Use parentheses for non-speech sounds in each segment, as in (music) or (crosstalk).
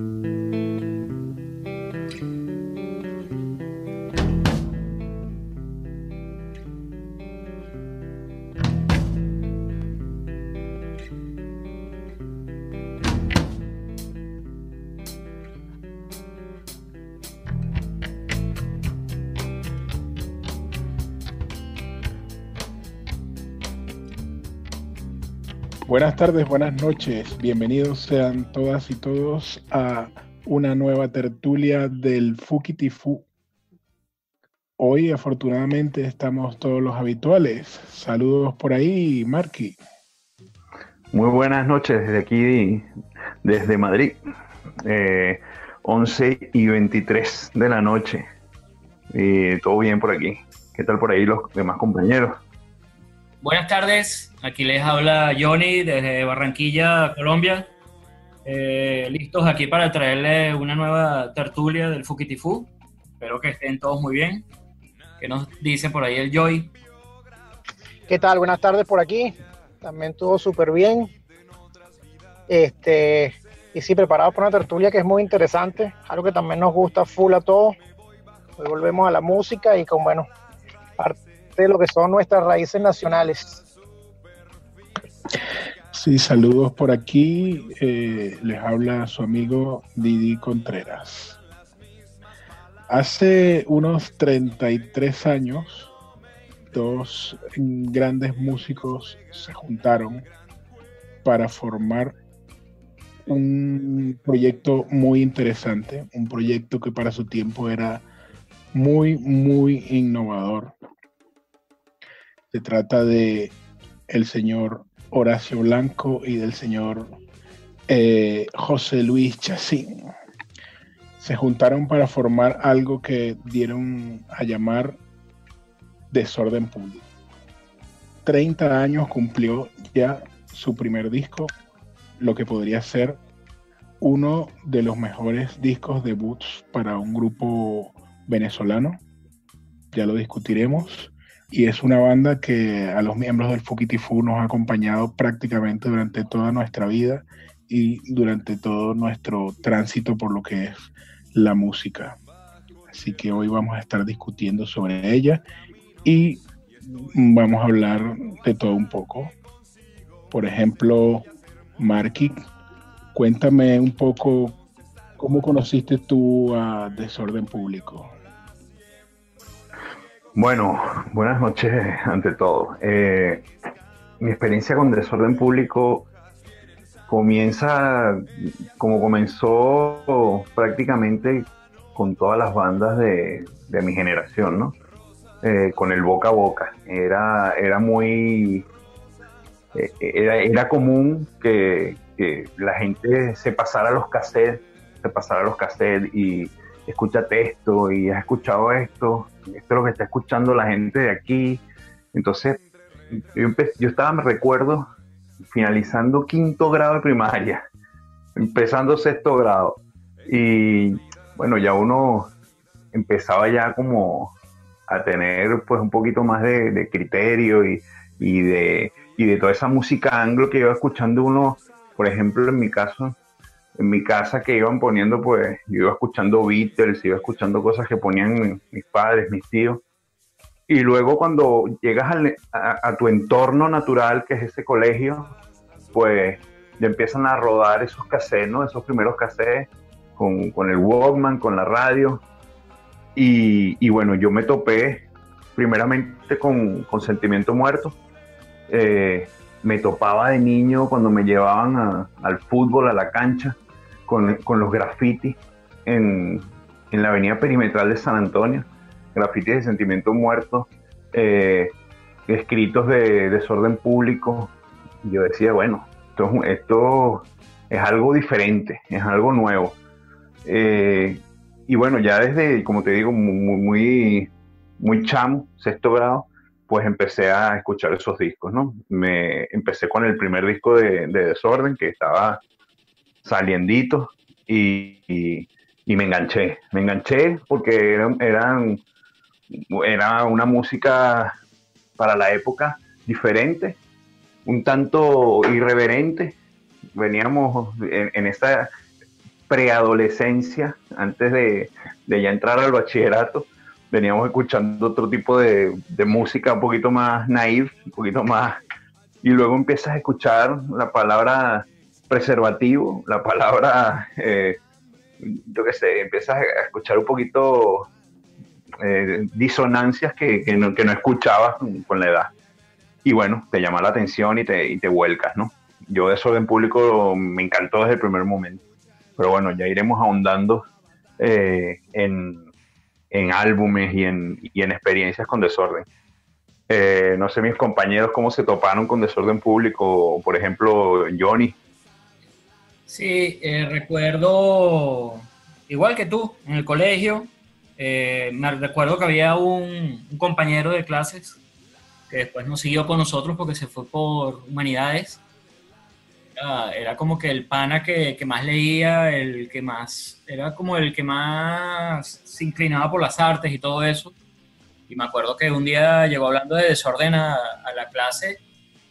Música Buenas tardes, buenas noches. Bienvenidos sean todas y todos a una nueva tertulia del Fukitifu. Hoy, afortunadamente, estamos todos los habituales. Saludos por ahí, Marky. Muy buenas noches desde aquí, desde Madrid. 11 eh, y 23 de la noche. Y todo bien por aquí. ¿Qué tal por ahí los demás compañeros? Buenas tardes, aquí les habla Johnny desde Barranquilla, Colombia. Eh, listos aquí para traerles una nueva tertulia del Fukitifú. Espero que estén todos muy bien. ¿Qué nos dice por ahí el Joy? ¿Qué tal? Buenas tardes por aquí. También todo súper bien. Este, y sí, preparados para una tertulia que es muy interesante, algo que también nos gusta full a todos. Hoy volvemos a la música y con, bueno, parte de lo que son nuestras raíces nacionales. Sí, saludos por aquí. Eh, les habla su amigo Didi Contreras. Hace unos 33 años, dos grandes músicos se juntaron para formar un proyecto muy interesante, un proyecto que para su tiempo era muy, muy innovador se trata de el señor Horacio Blanco y del señor eh, José Luis Chacín. Se juntaron para formar algo que dieron a llamar Desorden Público. 30 años cumplió ya su primer disco, lo que podría ser uno de los mejores discos debuts para un grupo venezolano. Ya lo discutiremos y es una banda que a los miembros del Fukitifu nos ha acompañado prácticamente durante toda nuestra vida y durante todo nuestro tránsito por lo que es la música. Así que hoy vamos a estar discutiendo sobre ella y vamos a hablar de todo un poco. Por ejemplo, Marky, cuéntame un poco cómo conociste tú a Desorden Público. Bueno, buenas noches ante todo. Eh, mi experiencia con desorden público comienza como comenzó prácticamente con todas las bandas de, mi generación, ¿no? Eh, con el boca a boca. Era, era muy. Eh, era, común que, que, la gente se pasara los cassettes, se pasara los cassettes y escúchate esto y has escuchado esto, esto es lo que está escuchando la gente de aquí. Entonces, yo, estaba, me recuerdo, finalizando quinto grado de primaria, empezando sexto grado. Y bueno, ya uno empezaba ya como a tener pues un poquito más de, criterio y, y, de, y de toda esa música anglo que iba escuchando uno, por ejemplo, en mi caso, en mi casa que iban poniendo, pues yo iba escuchando Beatles, iba escuchando cosas que ponían mis padres, mis tíos. Y luego cuando llegas a, tu entorno natural, que es ese colegio, pues ya empiezan a rodar esos cassettes, ¿no? Esos primeros cassettes con, con el Walkman, con la radio. Y, y, bueno, yo me topé primeramente con, con Sentimiento Muerto. Eh, me topaba de niño cuando me llevaban al fútbol, a la cancha, con, los grafitis en, la avenida perimetral de San Antonio, grafitis de sentimiento muerto, eh, escritos de desorden público. Yo decía, bueno, esto, esto es algo diferente, es algo nuevo. Eh, y bueno, ya desde, como te digo, muy, muy, muy chamo, sexto grado, pues empecé a escuchar esos discos, ¿no? Me empecé con el primer disco de, Desorden, que estaba saliendito, y, me enganché. Me enganché porque eran, era una música para la época diferente, un tanto irreverente. Veníamos en, esta preadolescencia, antes de, ya entrar al bachillerato, veníamos escuchando otro tipo de, música un poquito más naive, un poquito más... Y luego empiezas a escuchar la palabra preservativo, la palabra, eh, yo qué sé, empiezas a escuchar un poquito eh, disonancias que, no, que no escuchabas con la edad y bueno, te llama la atención y te, y te vuelcas, ¿no? Yo de Desorden Público me encantó desde el primer momento, pero bueno, ya iremos ahondando eh, en, en, álbumes y en, y en, experiencias con Desorden. No sé mis compañeros cómo se toparon con Desorden Público, por ejemplo, Johnny. Sí, eh, recuerdo, igual que tú, en el colegio, me recuerdo que había un, compañero de clases que después no siguió con nosotros porque se fue por humanidades. Era, como que el pana que, que, más leía, el que más, era como el que más se inclinaba por las artes y todo eso. Y me acuerdo que un día llegó hablando de desorden a, a la clase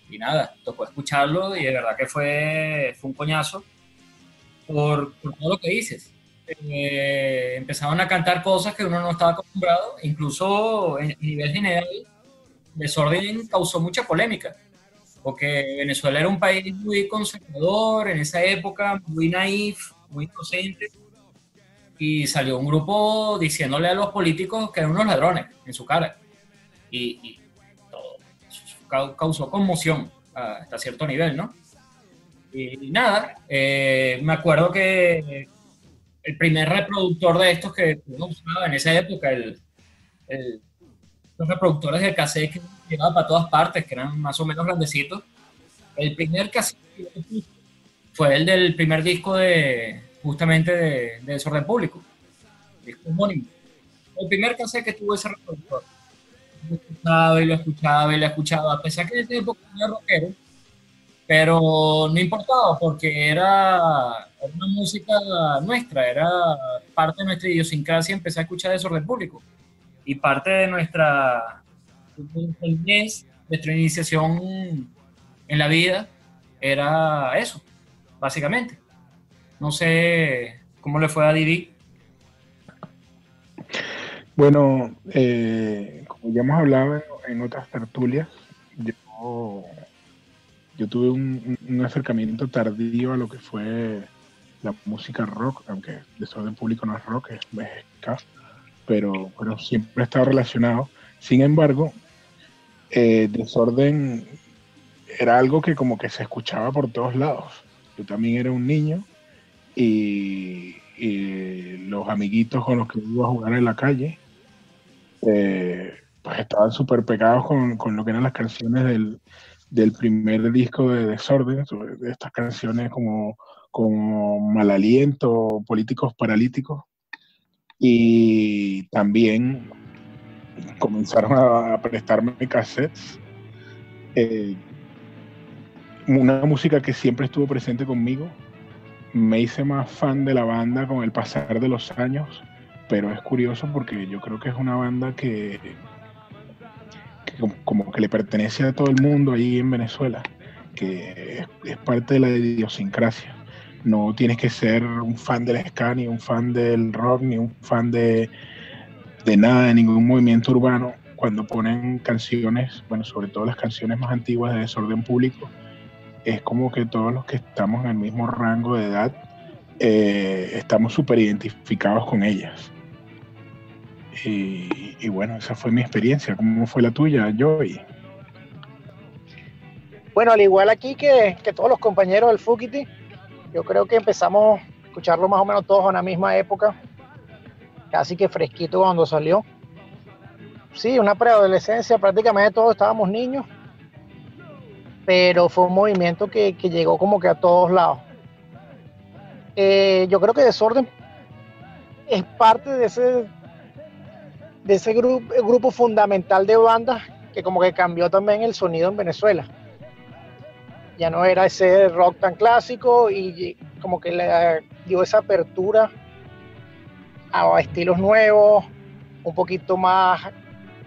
y nada, tocó escucharlo y de verdad que fue, fue un coñazo por, por todo lo que dices. Eh, empezaron a cantar cosas que uno no estaba acostumbrado, incluso en nivel general desorden causó mucha polémica, porque Venezuela era un país muy conservador en esa época, muy naif, muy inocente, y salió un grupo diciéndole a los políticos que eran unos ladrones en su cara. Y, todo causó conmoción hasta cierto nivel, ¿no? Y, nada, eh, me acuerdo que el primer reproductor de estos que uno usaba en esa época, el, el los reproductores de cassette que llevaba para todas partes, que eran más o menos grandecitos. El primer cassette fue el del primer disco de justamente de, Desorden Público, disco homónimo. El primer cassette que tuvo ese reproductor. Lo escuchaba y lo escuchaba y lo escuchaba, a pesar que en ese época era rockero, pero no importaba porque era una música nuestra, era parte de nuestra idiosincrasia empecé a escuchar Desorden Público y parte de nuestra, nuestra iniciación en la vida era eso, básicamente. No sé cómo le fue a Didi. Bueno, eh, como ya hemos hablado en, otras tertulias, yo, yo tuve un, acercamiento tardío a lo que fue la música rock, aunque desorden público no es rock, es, es pero, pero siempre ha estado relacionado. Sin embargo, eh, desorden era algo que como que se escuchaba por todos lados. Yo también era un niño y, los amiguitos con los que iba a jugar en la calle, eh, pues estaban súper pegados con, lo que eran las canciones del, del primer disco de Desorden, de estas canciones como, como Mal Aliento, Políticos Paralíticos y también comenzaron a, prestarme cassettes. Eh, una música que siempre estuvo presente conmigo. Me hice más fan de la banda con el pasar de los años, pero es curioso porque yo creo que es una banda que, como, que le pertenece a todo el mundo ahí en Venezuela, que es parte de la idiosincrasia. No tienes que ser un fan del ska, ni un fan del rock, ni un fan de, de nada, de ningún movimiento urbano. Cuando ponen canciones, bueno, sobre todo las canciones más antiguas de desorden público, es como que todos los que estamos en el mismo rango de edad eh, estamos súper identificados con ellas. Y, bueno, esa fue mi experiencia. ¿Cómo fue la tuya, Joey? Bueno, al igual aquí que, que todos los compañeros del Fukiti, yo creo que empezamos a escucharlo más o menos todos en la misma época, casi que fresquito cuando salió. Sí, una preadolescencia, prácticamente todos estábamos niños, pero fue un movimiento que, llegó como que a todos lados. Eh, yo creo que Desorden es parte de ese, de ese grupo, grupo fundamental de bandas que como que cambió también el sonido en Venezuela. Ya no era ese rock tan clásico y como que le dio esa apertura a estilos nuevos, un poquito más,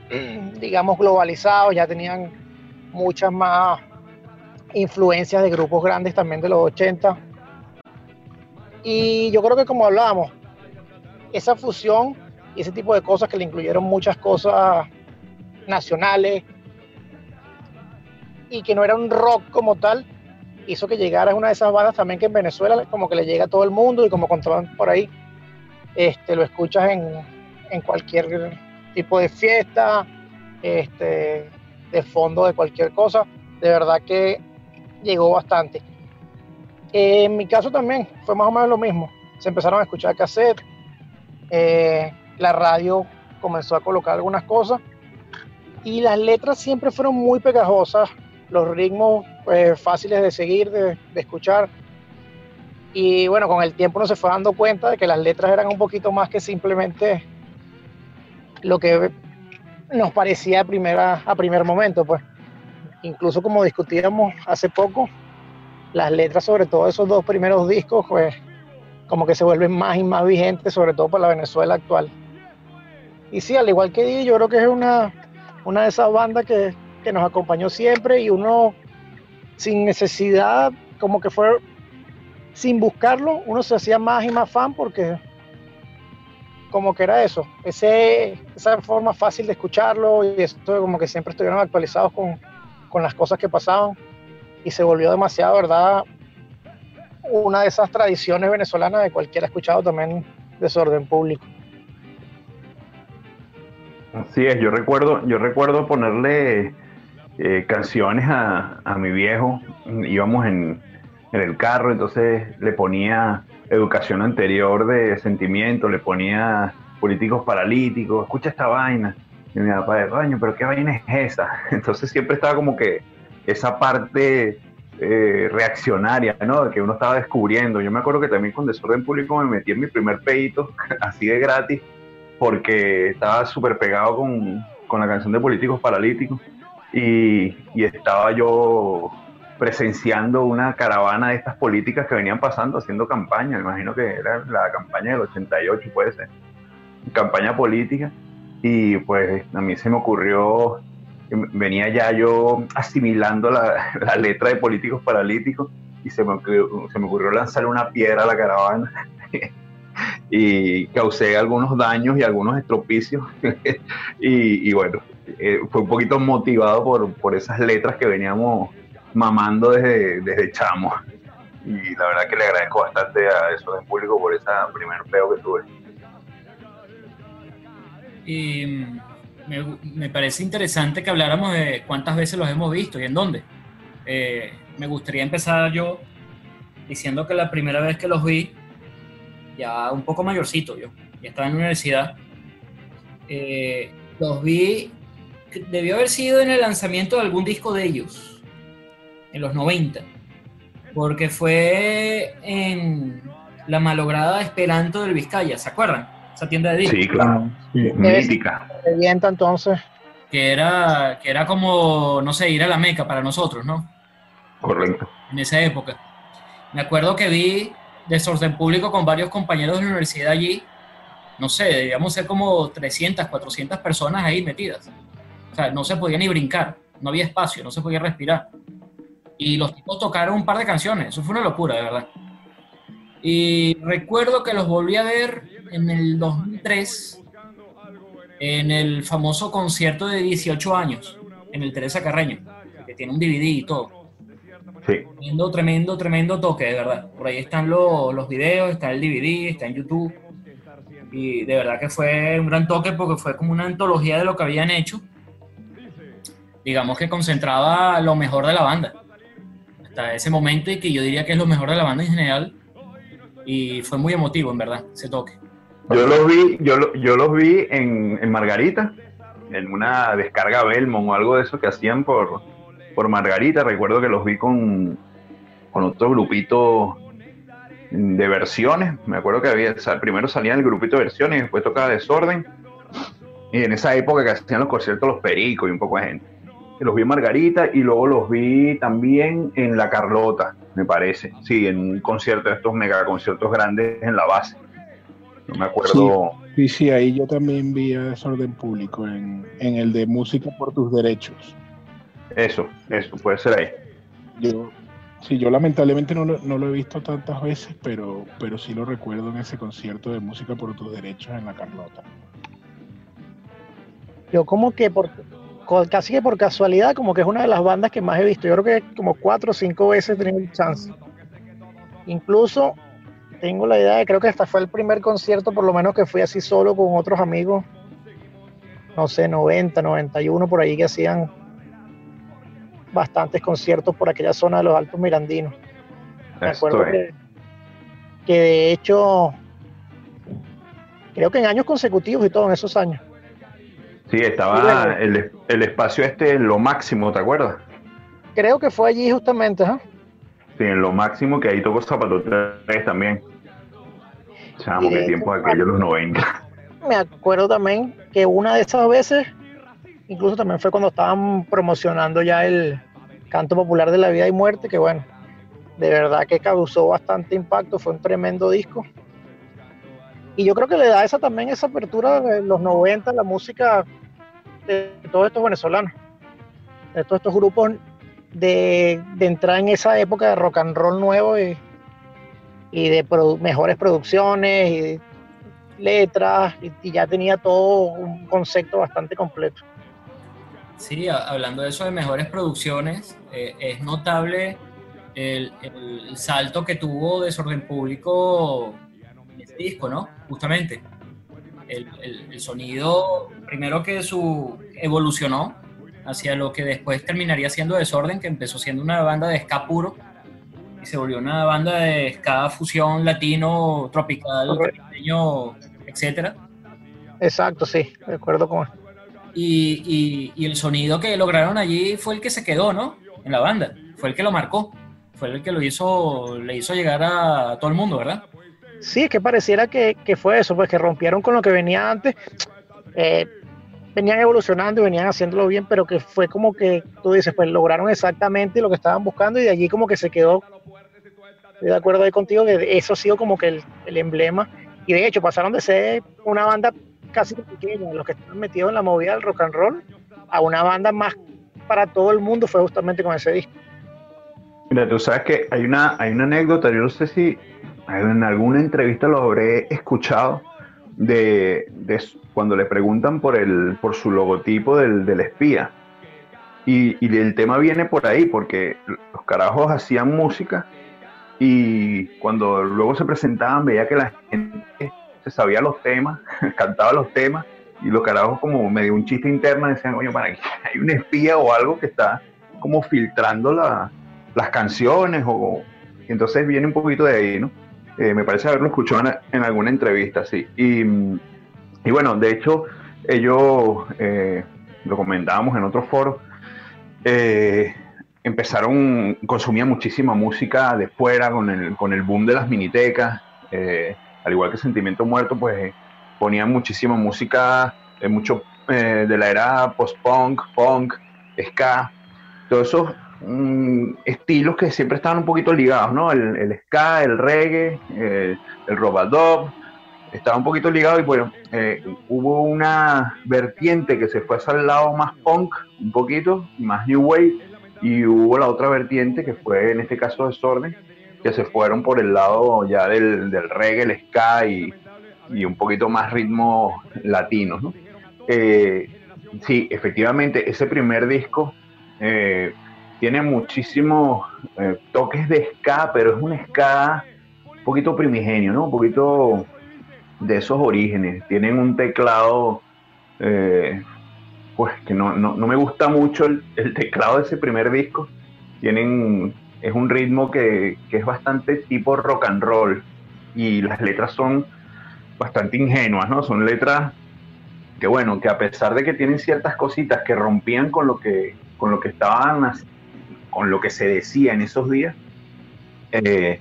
(clears throat) digamos, globalizados, ya tenían muchas más influencias de grupos grandes también de los 80. Y yo creo que como hablábamos, esa fusión y ese tipo de cosas que le incluyeron muchas cosas nacionales y que no era un rock como tal, hizo que llegara una de esas bandas también que en Venezuela como que le llega a todo el mundo y como contaban por ahí, este, lo escuchas en, en cualquier tipo de fiesta, este, de fondo de cualquier cosa. De verdad que llegó bastante. en mi caso también fue más o menos lo mismo. Se empezaron a escuchar cassette, eh, la radio comenzó a colocar algunas cosas y las letras siempre fueron muy pegajosas, los ritmos pues, fáciles de seguir, de, de, escuchar. Y bueno, con el tiempo uno se fue dando cuenta de que las letras eran un poquito más que simplemente lo que nos parecía a, primera, a primer momento, pues. Incluso como discutíamos hace poco, las letras, sobre todo esos dos primeros discos, pues como que se vuelven más y más vigentes, sobre todo para la Venezuela actual. Y sí, al igual que Didi, yo creo que es una, una de esas bandas que, que nos acompañó siempre y uno sin necesidad, como que fue sin buscarlo, uno se hacía más y más fan porque como que era eso, ese, esa forma fácil de escucharlo y esto como que siempre estuvieron actualizados con, con las cosas que pasaban y se volvió demasiado, ¿verdad? Una de esas tradiciones venezolanas de cualquiera escuchado también desorden público. Así es, yo recuerdo, yo recuerdo ponerle eh, canciones a, a, mi viejo, íbamos en, en, el carro, entonces le ponía educación anterior de sentimiento, le ponía políticos paralíticos, escucha esta vaina. Y mi papá de baño, pero qué vaina es esa. (laughs) Entonces siempre estaba como que esa parte eh, reaccionaria, ¿no? Que uno estaba descubriendo. Yo me acuerdo que también con Desorden Público me metí en mi primer pedito, (laughs) así de gratis, porque estaba súper pegado con, con, la canción de Políticos Paralíticos y, y, estaba yo presenciando una caravana de estas políticas que venían pasando haciendo campaña. Me imagino que era la campaña del 88, puede ser. Campaña política. Y pues a mí se me ocurrió venía ya yo asimilando la, (laughs) la, letra de políticos paralíticos y se me, se me ocurrió lanzar una piedra a la caravana (laughs) y causé algunos daños y algunos estropicios (laughs) y, y, bueno, eh, fue un poquito motivado por, por, esas letras que veníamos mamando desde, desde chamo y la verdad que le agradezco bastante a eso en público por esa primer peo que tuve. Y me, me, parece interesante que habláramos de cuántas veces los hemos visto y en dónde. Eh, me gustaría empezar yo diciendo que la primera vez que los vi, ya un poco mayorcito yo, ya estaba en la universidad, eh, los vi, debió haber sido en el lanzamiento de algún disco de ellos, en los 90, porque fue en la malograda Esperanto del Vizcaya, ¿se acuerdan? esa tienda de discos. Sí, claro. Sí, mítica. Revienta entonces. Que era, que era como, no sé, ir a la Meca para nosotros, ¿no? Correcto. En esa época. Me acuerdo que vi desorden público con varios compañeros de la universidad allí. No sé, debíamos ser como 300, 400 personas ahí metidas. O sea, no se podía ni brincar, no había espacio, no se podía respirar. Y los tipos tocaron un par de canciones, eso fue una locura, de verdad. Y recuerdo que los volví a ver en el 2003 en el famoso concierto de 18 años en el Teresa Carreño, que tiene un DVD y todo. Sí. Tremendo, tremendo, tremendo toque, de verdad. Por ahí están los, los videos, está el DVD, está en YouTube. Y de verdad que fue un gran toque porque fue como una antología de lo que habían hecho. Digamos que concentraba lo mejor de la banda. Hasta ese momento y que yo diría que es lo mejor de la banda en general. Y fue muy emotivo, en verdad, ese toque. Yo los vi, yo, yo los vi en, en, Margarita, en una descarga Belmont o algo de eso que hacían por, por Margarita. Recuerdo que los vi con, con otro grupito de versiones. Me acuerdo que había, primero salía el grupito de versiones y después tocaba Desorden. Y en esa época que hacían los conciertos los Pericos y un poco de gente. Los vi en Margarita y luego los vi también en La Carlota, me parece. Sí, en un concierto de estos mega conciertos grandes en la base. No me acuerdo. Sí, sí, ahí yo también vi a Desorden Público, en, en el de Música por tus Derechos. Eso, eso, puede ser ahí. Yo, sí, yo lamentablemente no lo, no lo he visto tantas veces, pero, pero sí lo recuerdo en ese concierto de Música por tus Derechos en La Carlota. Yo como que por casi que por casualidad, como que es una de las bandas que más he visto. Yo creo que como cuatro o cinco veces he tenido el chance. Incluso tengo la idea de, creo que hasta fue el primer concierto, por lo menos que fui así solo con otros amigos, no sé, 90, 91 por ahí que hacían bastantes conciertos por aquella zona de los Altos Mirandinos. Me acuerdo que, que de hecho, creo que en años consecutivos y todo, en esos años. Sí, estaba el, el, espacio este en lo máximo, ¿te acuerdas? Creo que fue allí justamente, ¿ah? Sí, en lo máximo que ahí tocó Zapato 3 también. Chamo, qué tiempo aquellos los 90. Me acuerdo también que una de esas veces, incluso también fue cuando estaban promocionando ya el canto popular de la vida y muerte, que bueno, de verdad que causó bastante impacto, fue un tremendo disco. Y yo creo que le da esa también esa apertura de los 90, la música de todos estos venezolanos, de todos estos grupos de, entrar en esa época de rock and roll nuevo y, de mejores producciones y letras y, ya tenía todo un concepto bastante completo. Sí, hablando de eso de mejores producciones, eh, es notable el, salto que tuvo Desorden Público en este disco, ¿no? Justamente el, sonido, primero que su evolucionó hacia lo que después terminaría siendo Desorden, que empezó siendo una banda de ska puro y se volvió una banda de ska fusión latino, tropical, pequeño, etcétera. Exacto, sí, de acuerdo y, el sonido que lograron allí fue el que se quedó, ¿no? En la banda, fue el que lo marcó, fue el que lo hizo, le hizo llegar a todo el mundo, ¿verdad? Sí, es que pareciera que, fue eso, pues que rompieron con lo que venía antes. Eh, venían evolucionando y venían haciéndolo bien, pero que fue como que tú dices, pues lograron exactamente lo que estaban buscando y de allí como que se quedó. Estoy de acuerdo ahí contigo que eso ha sido como que el, emblema. Y de hecho pasaron de ser una banda casi pequeña, los que estaban metidos en la movida del rock and roll, a una banda más para todo el mundo, fue justamente con ese disco. Mira, tú sabes que hay una, hay una anécdota, yo no sé si en alguna entrevista lo habré escuchado de, cuando le preguntan por, el, por su logotipo del, espía. Y, el tema viene por ahí, porque los carajos hacían música y cuando luego se presentaban veía que la gente se sabía los temas, (laughs) cantaba los temas y los carajos como medio un chiste interno decían, oye, para (laughs) hay un espía o algo que está como filtrando las canciones o entonces viene un poquito de ahí, ¿no? Eh, me parece haberlo escuchado en, alguna entrevista, sí. Y, bueno, de hecho, ellos, eh, lo comentábamos en otros foros, eh, empezaron, consumían muchísima música de fuera con el, con el boom de las minitecas, al igual que Sentimiento Muerto, pues ponían muchísima música, mucho de la era post-punk, punk, ska, todo eso Mm, estilos que siempre estaban un poquito ligados, ¿no? El, ska, el reggae, el, el estaba un poquito ligado y bueno, eh, hubo una vertiente que se fue hacia el lado más punk, un poquito, más new wave, y hubo la otra vertiente que fue en este caso desorden, que se fueron por el lado ya del, reggae, el ska y, un poquito más ritmo latino, ¿no? Eh, sí, efectivamente, ese primer disco eh, tiene muchísimos eh, toques de ska, pero es un ska un poquito primigenio, ¿no? Un poquito de esos orígenes. Tienen un teclado, pues que no, me gusta mucho el, teclado de ese primer disco. Tienen, es un ritmo que, que es bastante tipo rock and roll y las letras son bastante ingenuas, ¿no? Son letras que bueno, que a pesar de que tienen ciertas cositas que rompían con lo que, con lo que estaban con lo que se decía en esos días, eh,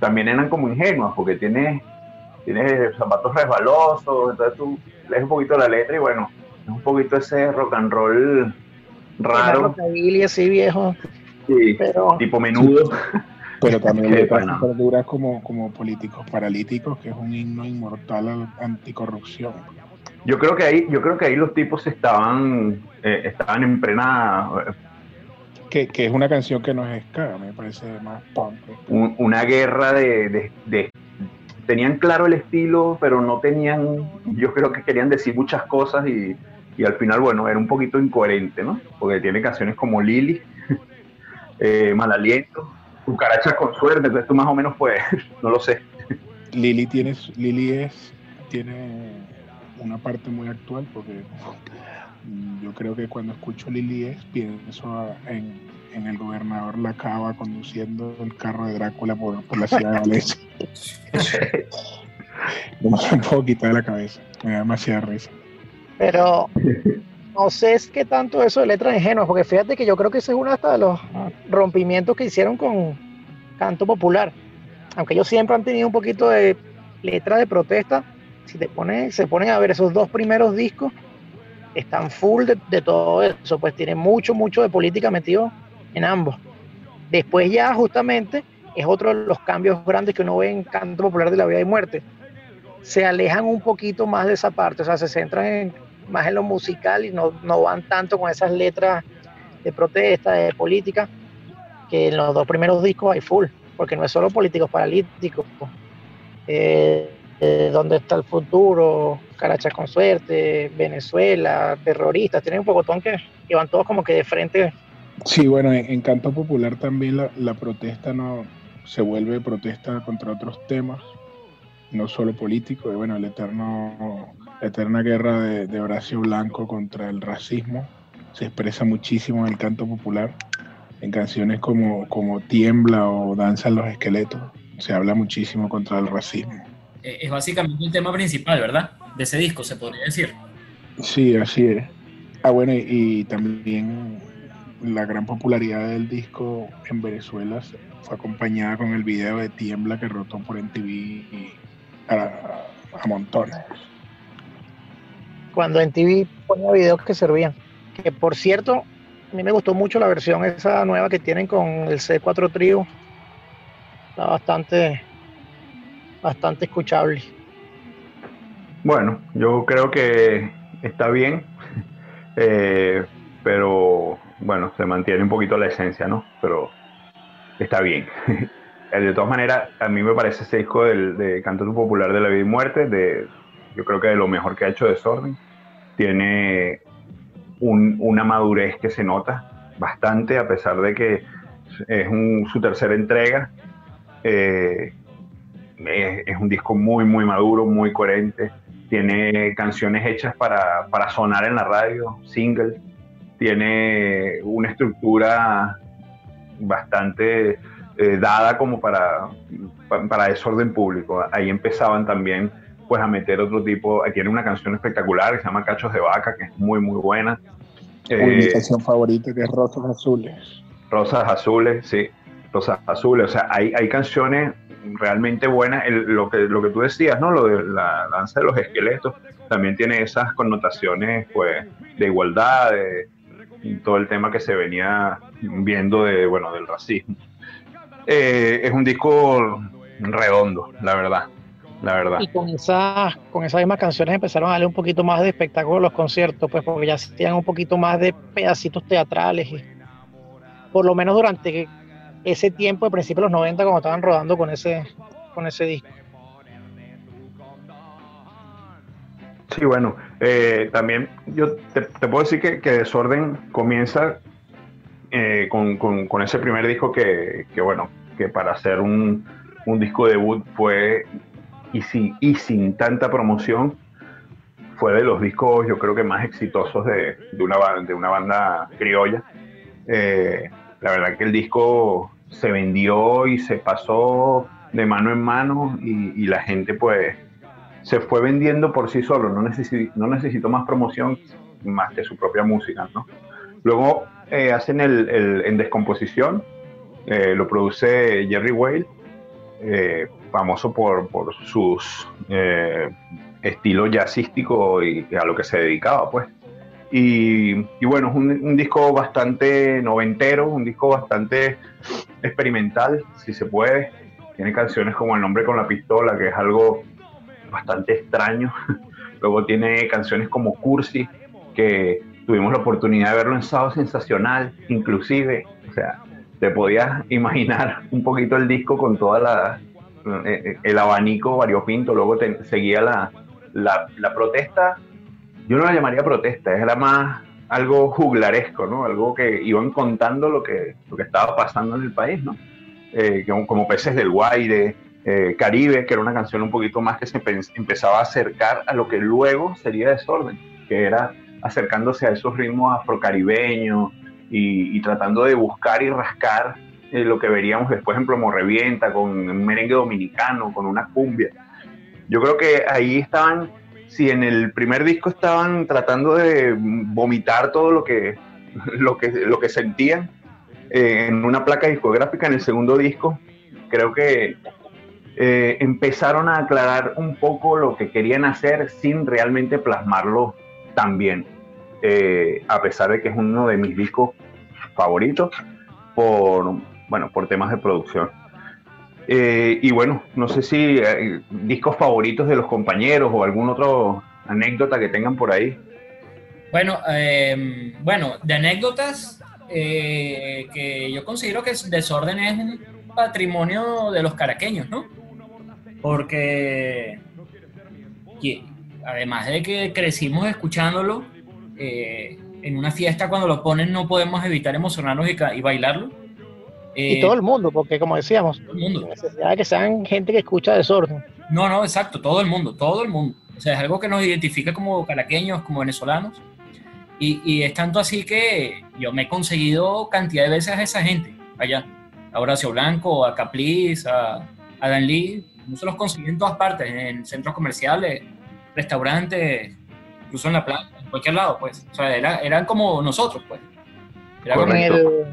también eran como ingenuas, porque tienes, tienes zapatos resbalosos, entonces tú lees un poquito la letra y bueno, es un poquito ese rock and roll raro. y así viejo. Sí, pero... tipo menudo. (laughs) Pero también (laughs) duras como, como políticos paralíticos, que es un himno inmortal a la anticorrupción. Yo creo que ahí, yo creo que ahí los tipos estaban, eh, estaban en plena que, es una canción que no es ska, me parece más punk. una guerra de, Tenían claro el estilo, pero no tenían. Yo creo que querían decir muchas cosas y, al final, bueno, era un poquito incoherente, ¿no? Porque tiene canciones como Lili, eh, Mal Aliento, Cucarachas con Suerte, entonces tú más o menos, pues, (laughs) no lo sé. Lili, tiene, Lili es. Tiene una parte muy actual porque yo creo que cuando escucho Lili pienso en, el gobernador Lacaba conduciendo el carro de Drácula por, la ciudad de Valencia. (laughs) (laughs) no me puedo quitar de la cabeza, me da demasiada risa. Pero no sé es que tanto eso de letras ingenuas, porque fíjate que yo creo que ese es uno hasta de los rompimientos que hicieron con canto popular. Aunque ellos siempre han tenido un poquito de letra de protesta, si te pones, se ponen a ver esos dos primeros discos, están full de, todo eso, pues tiene mucho, mucho de política metido en ambos. Después ya justamente es otro de los cambios grandes que uno ve en Canto Popular de la Vida y Muerte. Se alejan un poquito más de esa parte, o sea, se centran más en lo musical y no, no van tanto con esas letras de protesta, de política, que en los dos primeros discos hay full, porque no es solo políticos paralíticos. Eh, eh, dónde está el futuro, Carachas con suerte, Venezuela, terroristas, tienen un pocotón que, que van todos como que de frente. Sí, bueno, en, Canto Popular también la, protesta no se vuelve protesta contra otros temas, no solo políticos, bueno, el eterno, la eterna guerra de, Horacio Blanco contra el racismo se expresa muchísimo en el canto popular, en canciones como, como Tiembla o Danzan los esqueletos, se habla muchísimo contra el racismo. Eh, es básicamente el tema principal, ¿verdad? De ese disco, se podría decir. Sí, así es. Ah, bueno, y, también la gran popularidad del disco en Venezuela fue acompañada con el video de Tiembla que rotó por MTV a, a montones. Cuando MTV ponía videos que servían. Que por cierto, a mí me gustó mucho la versión esa nueva que tienen con el C4 Trio. Está bastante, bastante escuchable. Bueno, yo creo que está bien, (laughs) eh, pero bueno, se mantiene un poquito la esencia, ¿no? Pero está bien. (laughs) de todas maneras, a mí me parece ese disco del, de Canto Popular de la Vida y Muerte, de, yo creo que de lo mejor que ha hecho Desorden. Tiene una madurez que se nota bastante, a pesar de que es su tercera entrega. Eh, es, un disco muy, muy maduro, muy coherente. Tiene canciones hechas para, para sonar en la radio, single. Tiene una estructura bastante eh, dada como para, para desorden público. Ahí empezaban también pues a meter otro tipo. Tiene una canción espectacular que se llama Cachos de Vaca, que es muy, muy buena. Mi eh, canción favorita que es Rosas Azules. Rosas Azules, sí. Rosas Azules. O sea, hay, hay canciones realmente buena. lo, que, lo que tú decías, ¿no? Lo de la danza de los esqueletos, también tiene esas connotaciones, pues, de igualdad, de todo el tema que se venía viendo de, bueno, del racismo. Eh, es un disco redondo, la verdad. La verdad. Y con esas, con esas mismas canciones empezaron a darle un poquito más de espectáculo a los conciertos, pues porque ya tenían un poquito más de pedacitos teatrales. Y por lo menos durante ese tiempo de principios de los 90 cuando estaban rodando con ese, con ese disco. Sí, bueno, eh, también yo te, puedo decir que, Desorden comienza eh, con, ese primer disco que, bueno, que para hacer un, disco debut fue, y sin, y sin tanta promoción, fue de los discos yo creo que más exitosos de, una, de una banda criolla. Eh, la verdad que el disco se vendió y se pasó de mano en mano y, la gente pues se fue vendiendo por sí solo, no, no necesitó más promoción más que su propia música, ¿no? Luego eh, hacen el, en descomposición, eh, lo produce Jerry Whale famoso por, por sus eh, estilos jazzísticos y, a lo que se dedicaba, pues. Y, bueno, es un, un, disco bastante noventero, un disco bastante experimental, si se puede. Tiene canciones como El nombre con la pistola, que es algo bastante extraño. (laughs) Luego tiene canciones como Cursi, que tuvimos la oportunidad de verlo en Sábado Sensacional, inclusive. O sea, te podías imaginar un poquito el disco con toda la eh, eh, el abanico variopinto, luego seguía la, la, protesta, yo no la llamaría protesta, era más algo juglaresco, ¿no? Algo que iban contando lo que, lo que estaba pasando en el país, ¿no? Eh, como, Peces del Guaire, Caribe, que era una canción un poquito más que se empezaba a acercar a lo que luego sería Desorden, que era acercándose a esos ritmos afrocaribeños, y, tratando de buscar y rascar eh, lo que veríamos después en Plomo Revienta, con un merengue dominicano, con una cumbia. Yo creo que ahí estaban, si en el primer disco estaban tratando de vomitar todo lo que, (laughs) lo que, lo que sentían eh, en una placa discográfica, en el segundo disco, creo que eh, empezaron a aclarar un poco lo que querían hacer sin realmente plasmarlo tan bien. Eh, a pesar de que es uno de mis discos favoritos por, bueno, por temas de producción. Eh, y bueno, no sé si eh, discos favoritos de los compañeros o algún otro anécdota que tengan por ahí. Bueno, em, bueno, de anécdotas que yo considero que Desorden es un patrimonio de los caraqueños, ¿no? Porque además de que crecimos escuchándolo, eh, en una fiesta cuando lo ponen no podemos evitar emocionarnos y, bailarlo. Y todo el mundo, porque como decíamos, todo el mundo. necesidad de que sean gente que escucha desorden. No, no, exacto, todo el mundo, todo el mundo. O sea, es algo que nos identifica como caraqueños, como venezolanos. Y, y es tanto así que yo me he conseguido cantidad de veces a esa gente allá. A Horacio Blanco, a Capliz, a, a Dan Lee. No se los conseguí en todas partes, en centros comerciales, restaurantes, incluso en la playa cualquier lado, pues. O sea, eran como nosotros, pues. Era como en el,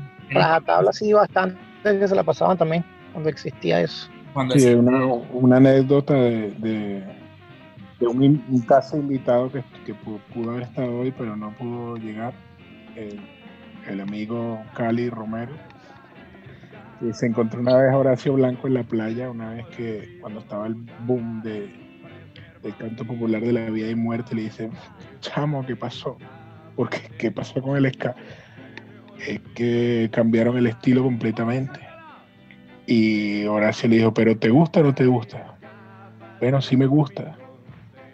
tabla sí bastante que se la pasaban también cuando existía eso. sí, una, una, anécdota de, de, un, un, caso invitado que, que, pudo haber estado hoy, pero no pudo llegar. El, el amigo Cali Romero. Y se encontró una vez Horacio Blanco en la playa, una vez que cuando estaba el boom de, del canto popular de la vida y muerte, le dice, chamo, ¿qué pasó? Porque, ¿qué pasó con el ska? Es que cambiaron el estilo completamente. Y Horacio le dijo, ¿pero te gusta o no te gusta? Bueno, sí me gusta,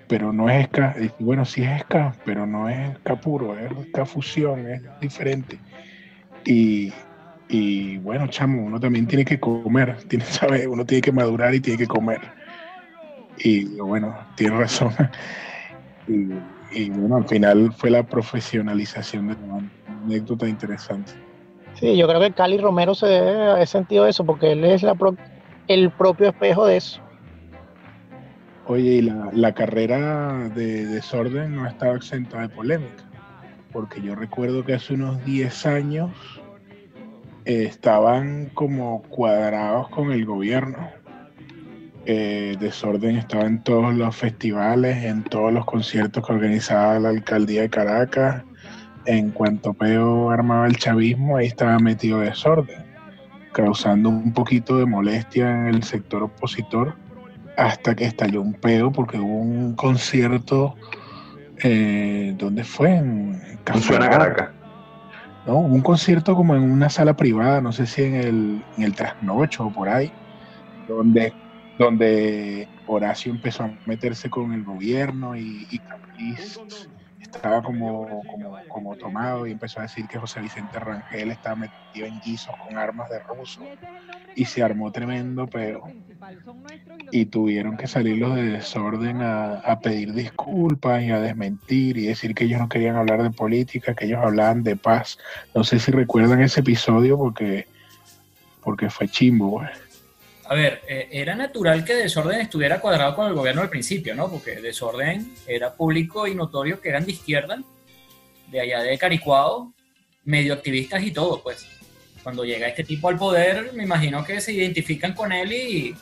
pero no es ska. bueno, sí es ska, pero no es ska puro, es ska fusión, es diferente. Y, y bueno, chamo, uno también tiene que comer, (laughs) tiene, ¿sabe? uno tiene que madurar y tiene que comer. Y bueno, tiene razón. (laughs) y bueno, al final fue la profesionalización de una anécdota interesante. Sí, yo creo que Cali Romero se debe haber sentido eso, porque él es la el propio espejo de eso. Oye, y la, carrera de Desorden no ha estado exenta de polémica, porque yo recuerdo que hace unos 10 años eh, estaban como cuadrados con el gobierno eh, Desorden estaba en todos los festivales, en todos los conciertos que organizaba la alcaldía de Caracas. En cuanto Peo armaba el chavismo, ahí estaba metido Desorden, causando un poquito de molestia en el sector opositor, hasta que estalló un peo porque hubo un concierto, eh, ¿dónde fue? En Caracas. No, hubo un concierto como en una sala privada, no sé si en el, en el Trasnocho o por ahí, donde donde Horacio empezó a meterse con el gobierno y, y estaba como, como, tomado y empezó a decir que José Vicente Rangel estaba metido en guisos con armas de ruso y se armó tremendo pero y tuvieron que salir los de desorden a, a, pedir disculpas y a desmentir y decir que ellos no querían hablar de política, que ellos hablaban de paz. No sé si recuerdan ese episodio porque, porque fue chimbo. Pues a ver, eh, era natural que Desorden estuviera cuadrado con el gobierno al principio, ¿no? Porque Desorden era público y notorio que eran de izquierda, de allá de Caricuado, medio activistas y todo, pues. Cuando llega este tipo al poder, me imagino que se identifican con él y,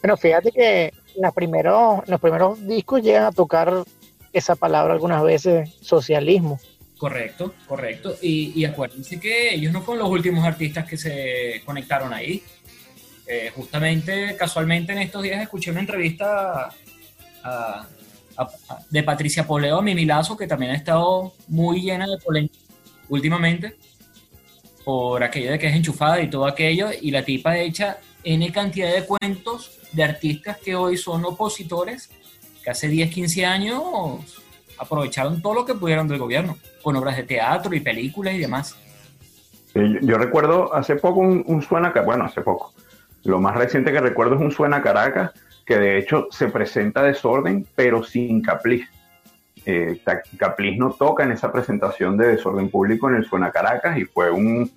Bueno, fíjate que los primeros, los primeros discos llegan a tocar esa palabra algunas veces, socialismo. Correcto, correcto. Y, y acuérdense que ellos no fueron los últimos artistas que se conectaron ahí. Eh, justamente, casualmente en estos días escuché una entrevista de Patricia Poleo a Mimi Lazo, que también ha estado muy llena de polémica últimamente por aquello de que es enchufada y todo aquello, y la tipa hecha N cantidad de cuentos de artistas que hoy son opositores, que hace 10, 15 años aprovecharon todo lo que pudieron del gobierno, con obras de teatro y películas y demás. Yo, recuerdo hace poco un, un suena, bueno, hace poco, lo más reciente que recuerdo es un Suena Caracas, que de hecho se presenta Desorden, pero sin Capliz. Eh, Capliz no toca en esa presentación de Desorden Público en el Suena Caracas y fue, un,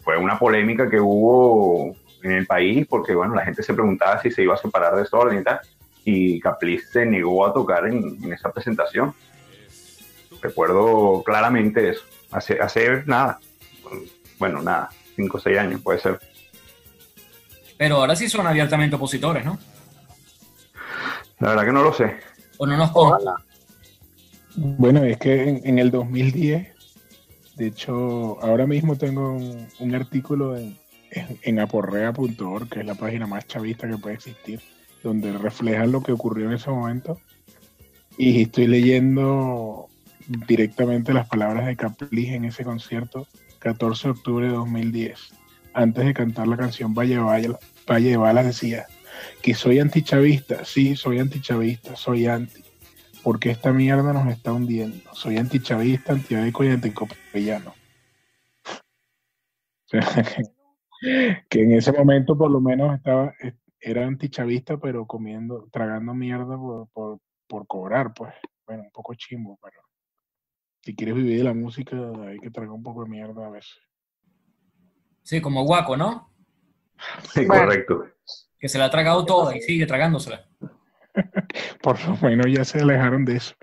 fue una polémica que hubo en el país porque, bueno, la gente se preguntaba si se iba a separar Desorden y tal, y Capliz se negó a tocar en, esa presentación. Recuerdo claramente eso, hace, hace nada, bueno, nada, cinco o seis años puede ser. Pero ahora sí son abiertamente opositores, ¿no? La verdad que no lo sé. O no nos Bueno, es que en, el 2010, de hecho, ahora mismo tengo un, artículo en, en, aporrea.org, que es la página más chavista que puede existir, donde refleja lo que ocurrió en ese momento. Y estoy leyendo directamente las palabras de Caplis en ese concierto, 14 de octubre de 2010 antes de cantar la canción Valle Valle, Valle de Balas, decía que soy antichavista, sí, soy antichavista, soy anti, porque esta mierda nos está hundiendo. Soy antichavista, antiabeco y anticopellano. (laughs) (laughs) que en ese momento por lo menos estaba, era antichavista, pero comiendo, tragando mierda por, por cobrar, pues. Bueno, un poco chimbo, pero si quieres vivir de la música hay que tragar un poco de mierda a veces. Sí, como guaco, ¿no? (laughs) Sí, correcto. Que se la ha tragado toda y sigue tragándosela. (laughs) Por lo menos ya se alejaron de eso.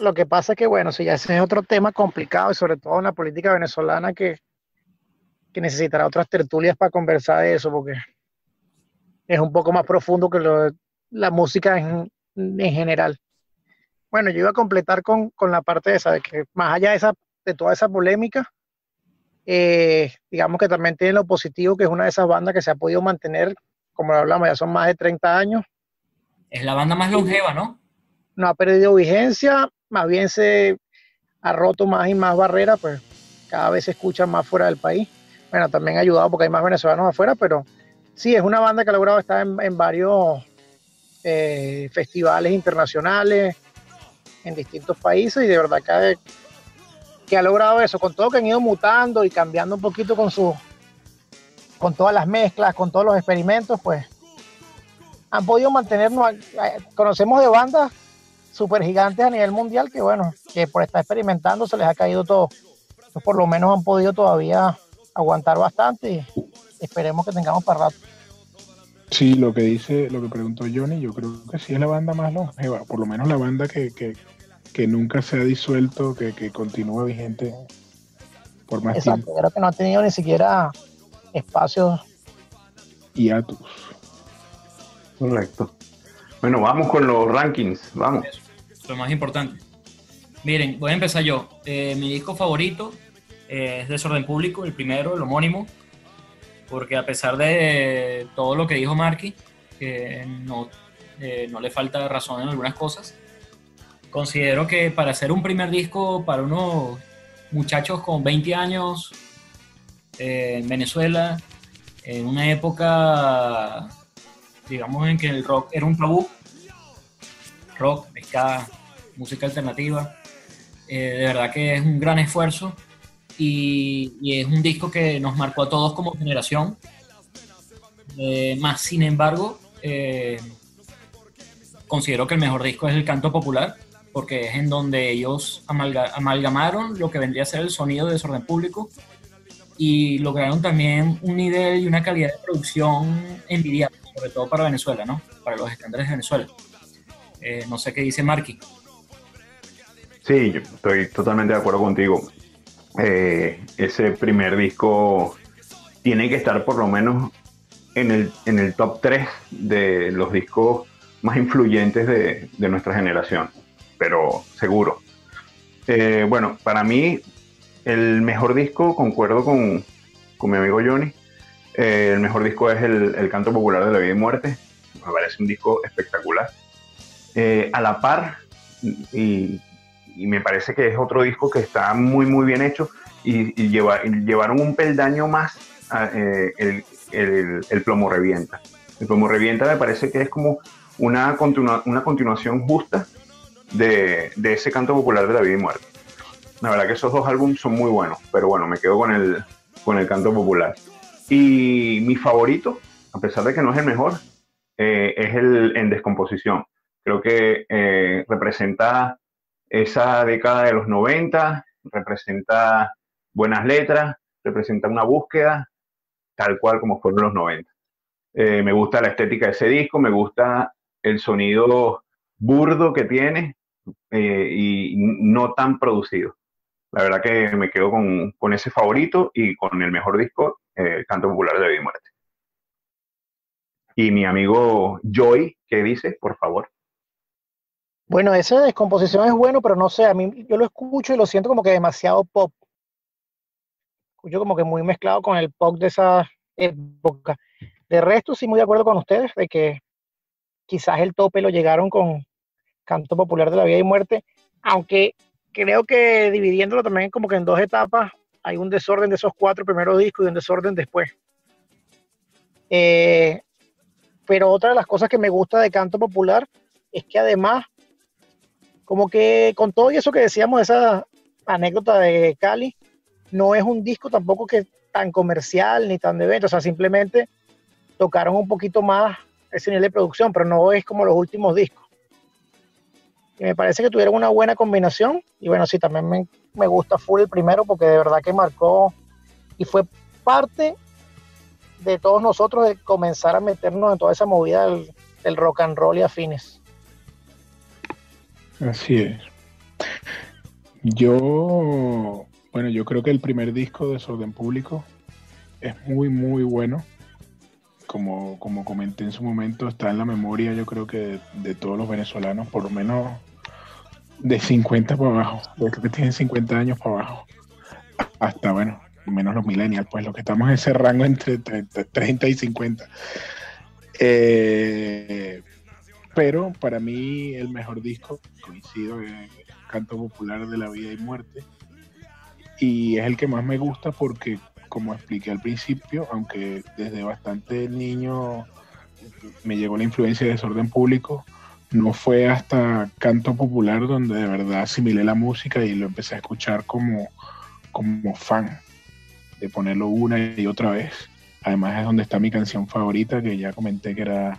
Lo que pasa es que, bueno, si ya ese es otro tema complicado y sobre todo en la política venezolana que, que necesitará otras tertulias para conversar de eso, porque es un poco más profundo que la música en, en, general. Bueno, yo iba a completar con, con la parte de esa, de que más allá de, esa, de toda esa polémica, eh, digamos que también tiene lo positivo, que es una de esas bandas que se ha podido mantener, como lo hablamos, ya son más de 30 años. Es la banda más longeva, ¿no? No ha perdido vigencia, más bien se ha roto más y más barreras, pues cada vez se escucha más fuera del país. Bueno, también ha ayudado porque hay más venezolanos afuera, pero sí, es una banda que ha logrado estar en, varios eh, festivales internacionales en distintos países y de verdad que que ha logrado eso, con todo que han ido mutando y cambiando un poquito con su, con todas las mezclas, con todos los experimentos, pues han podido mantenernos, conocemos de bandas super gigantes a nivel mundial que bueno, que por estar experimentando se les ha caído todo. Por lo menos han podido todavía aguantar bastante y esperemos que tengamos para rato. Sí, lo que dice, lo que preguntó Johnny, yo creo que sí es la banda más longeva, por lo menos la banda que, que, que nunca se ha disuelto, que, que continúa vigente por más Exacto, tiempo. creo que no ha tenido ni siquiera espacios. Hiatus. Correcto. Bueno, vamos con los rankings, vamos. lo más importante. Miren, voy a empezar yo. Eh, mi disco favorito es Desorden Público, el primero, el homónimo, porque a pesar de todo lo que dijo Marky, que no, eh, no le falta razón en algunas cosas, considero que para hacer un primer disco para unos muchachos con 20 años eh, en Venezuela, en una época, digamos, en que el rock era un tabú, rock, ska, música alternativa, eh, de verdad que es un gran esfuerzo y, es un disco que nos marcó a todos como generación. Eh, más sin embargo, considero que el mejor disco es el canto popular porque es en donde ellos amalgamaron lo que vendría a ser el sonido de desorden público y lograron también un nivel y una calidad de producción envidiable, sobre todo para Venezuela, ¿no? Para los estándares de Venezuela. Eh, no sé qué dice Marky. Sí, estoy totalmente de acuerdo contigo. Eh, ese primer disco tiene que estar por lo menos en el, en el top 3 de los discos más influyentes de, de nuestra generación, pero seguro. Eh, bueno, para mí el mejor disco, concuerdo con, con mi amigo Johnny, eh, el mejor disco es el, el, Canto Popular de la Vida y Muerte, me parece un disco espectacular. A la par, y, y, me parece que es otro disco que está muy, muy bien hecho, y, y lleva, llevaron un peldaño más a, el, el, el, plomo revienta. El plomo revienta me parece que es como una, continua, una continuación justa de, de, ese canto popular de la vida y muerte. La verdad que esos dos álbumes son muy buenos, pero bueno, me quedo con el, con el canto popular. Y mi favorito, a pesar de que no es el mejor, eh, es el en descomposición. Creo que eh, representa esa década de los 90, representa buenas letras, representa una búsqueda, tal cual como fueron los 90. Eh, me gusta la estética de ese disco, me gusta el sonido burdo que tiene eh, y no tan producido. La verdad que me quedo con, con ese favorito y con el mejor disco, eh, Canto Popular de Vida y Muerte. Y mi amigo Joy, ¿qué dice? Por favor. Bueno, esa descomposición es bueno, pero no sé, a mí yo lo escucho y lo siento como que demasiado pop. Escucho como que muy mezclado con el pop de esa época. De resto, sí, muy de acuerdo con ustedes de que quizás el tope lo llegaron con Canto Popular de la Vida y Muerte, aunque creo que dividiéndolo también como que en dos etapas, hay un desorden de esos cuatro primeros discos y un desorden después. Eh, pero otra de las cosas que me gusta de Canto Popular es que además, como que con todo eso que decíamos, esa anécdota de Cali, no es un disco tampoco que tan comercial ni tan de evento, o sea, simplemente tocaron un poquito más ese nivel de producción, pero no es como los últimos discos. Y me parece que tuvieron una buena combinación. Y bueno, sí, también me, me gusta full el primero porque de verdad que marcó y fue parte de todos nosotros de comenzar a meternos en toda esa movida del, del rock and roll y afines. Así es. Yo, bueno, yo creo que el primer disco de Desorden Público es muy, muy bueno como, como comenté en su momento, está en la memoria, yo creo que de, todos los venezolanos, por lo menos de 50 para abajo, los que tienen 50 años para abajo, hasta, bueno, menos los millennials, pues los que estamos en ese rango entre 30 y 50. Eh, pero para mí el mejor disco, coincido, es Canto Popular de la Vida y Muerte. Y es el que más me gusta porque como expliqué al principio, aunque desde bastante niño me llegó la influencia de desorden público, no fue hasta canto popular donde de verdad asimilé la música y lo empecé a escuchar como, como fan, de ponerlo una y otra vez. Además es donde está mi canción favorita, que ya comenté que era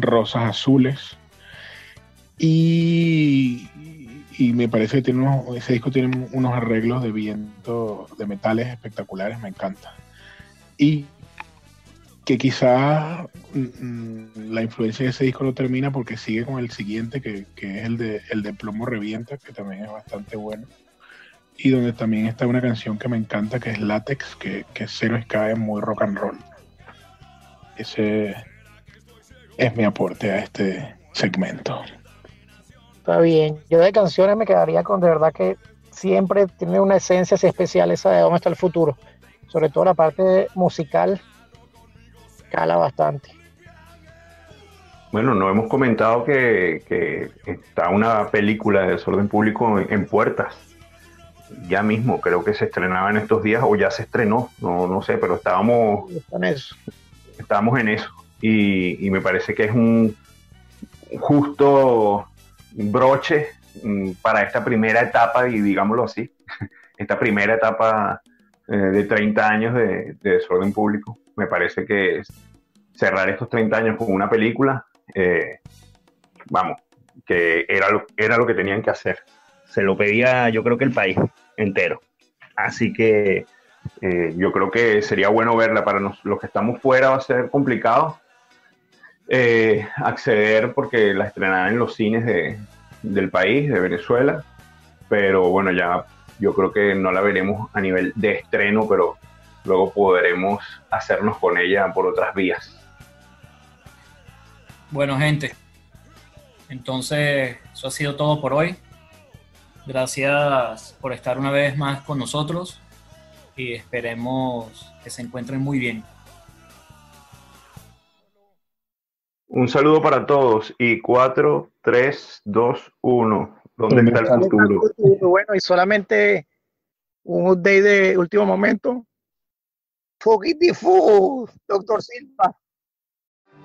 Rosas Azules. Y, y me parece que tiene unos, ese disco tiene unos arreglos de viento, de metales espectaculares, me encanta. Y que quizá mm, la influencia de ese disco no termina porque sigue con el siguiente, que, que, es el de, el de Plomo Revienta, que también es bastante bueno. Y donde también está una canción que me encanta, que es Látex, que, que cero escae muy rock and roll. Ese es mi aporte a este segmento. Está bien. Yo de canciones me quedaría con de verdad que siempre tiene una esencia así especial esa de dónde está el futuro. Sobre todo la parte musical cala bastante. Bueno, no hemos comentado que, que está una película de desorden público en, en, puertas. Ya mismo, creo que se estrenaba en estos días o ya se estrenó, no, no sé, pero estábamos en eso. Estábamos en eso. Y, y me parece que es un justo broche mm, para esta primera etapa, y digámoslo así, (laughs) esta primera etapa eh, de 30 años de, de, desorden público. Me parece que cerrar estos 30 años con una película, eh, vamos, que era lo, era lo que tenían que hacer. Se lo pedía yo creo que el país entero. Así que eh, yo creo que sería bueno verla. Para nos, los que estamos fuera va a ser complicado, eh, acceder porque la estrenarán en los cines de, del país, de Venezuela, pero bueno, ya yo creo que no la veremos a nivel de estreno, pero luego podremos hacernos con ella por otras vías. Bueno, gente, entonces eso ha sido todo por hoy. Gracias por estar una vez más con nosotros y esperemos que se encuentren muy bien. Un saludo para todos y 4, 3, 2, 1. ¿Dónde está el futuro? Bueno, y solamente un update de último momento. Food, doctor Silva.